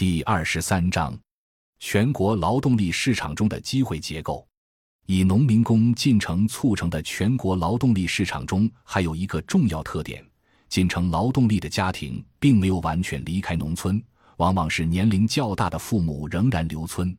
第二十三章，全国劳动力市场中的机会结构。以农民工进城促成的全国劳动力市场中，还有一个重要特点：进城劳动力的家庭并没有完全离开农村，往往是年龄较大的父母仍然留村。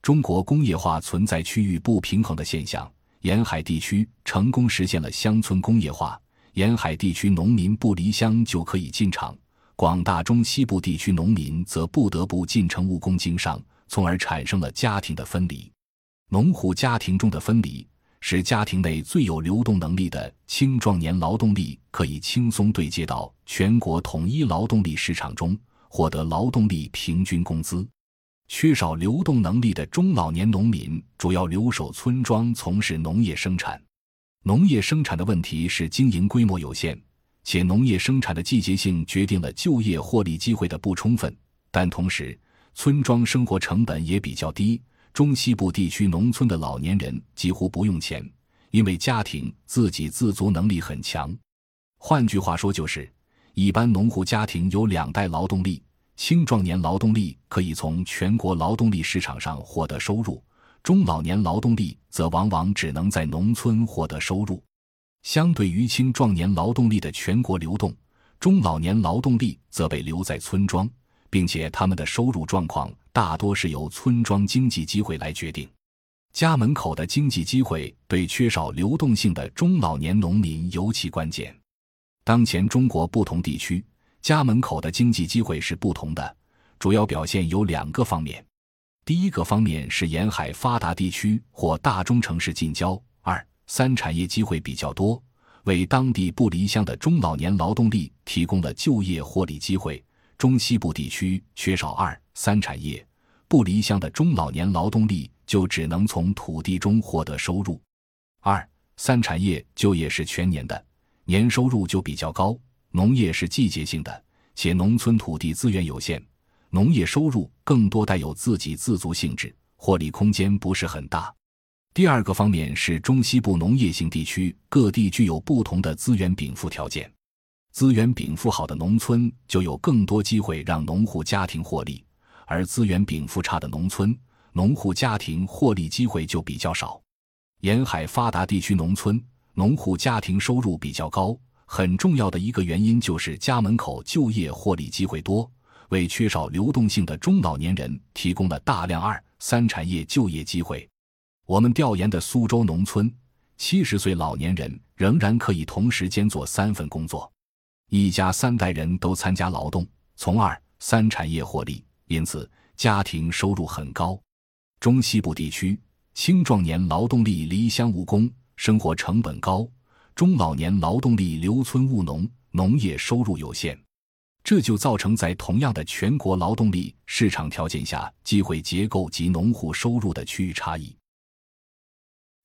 中国工业化存在区域不平衡的现象，沿海地区成功实现了乡村工业化，沿海地区农民不离乡就可以进厂。广大中西部地区农民则不得不进城务工经商，从而产生了家庭的分离。农户家庭中的分离，使家庭内最有流动能力的青壮年劳动力可以轻松对接到全国统一劳动力市场中，获得劳动力平均工资。缺少流动能力的中老年农民主要留守村庄从事农业生产。农业生产的问题是经营规模有限。且农业生产的季节性决定了就业获利机会的不充分，但同时村庄生活成本也比较低。中西部地区农村的老年人几乎不用钱，因为家庭自给自足能力很强。换句话说，就是一般农户家庭有两代劳动力，青壮年劳动力可以从全国劳动力市场上获得收入，中老年劳动力则往往只能在农村获得收入。相对于青壮年劳动力的全国流动，中老年劳动力则被留在村庄，并且他们的收入状况大多是由村庄经济机会来决定。家门口的经济机会对缺少流动性的中老年农民尤其关键。当前中国不同地区家门口的经济机会是不同的，主要表现有两个方面：第一个方面是沿海发达地区或大中城市近郊。三产业机会比较多，为当地不离乡的中老年劳动力提供了就业获利机会。中西部地区缺少二三产业，不离乡的中老年劳动力就只能从土地中获得收入。二三产业就业是全年的，年收入就比较高。农业是季节性的，且农村土地资源有限，农业收入更多带有自给自足性质，获利空间不是很大。第二个方面是中西部农业型地区各地具有不同的资源禀赋条件，资源禀赋好的农村就有更多机会让农户家庭获利，而资源禀赋差的农村，农户家庭获利机会就比较少。沿海发达地区农村农户家庭收入比较高，很重要的一个原因就是家门口就业获利机会多，为缺少流动性的中老年人提供了大量二三产业就业机会。我们调研的苏州农村，七十岁老年人仍然可以同时兼做三份工作，一家三代人都参加劳动，从二三产业获利，因此家庭收入很高。中西部地区青壮年劳动力离乡务工，生活成本高；中老年劳动力留村务农，农业收入有限，这就造成在同样的全国劳动力市场条件下，机会结构及农户收入的区域差异。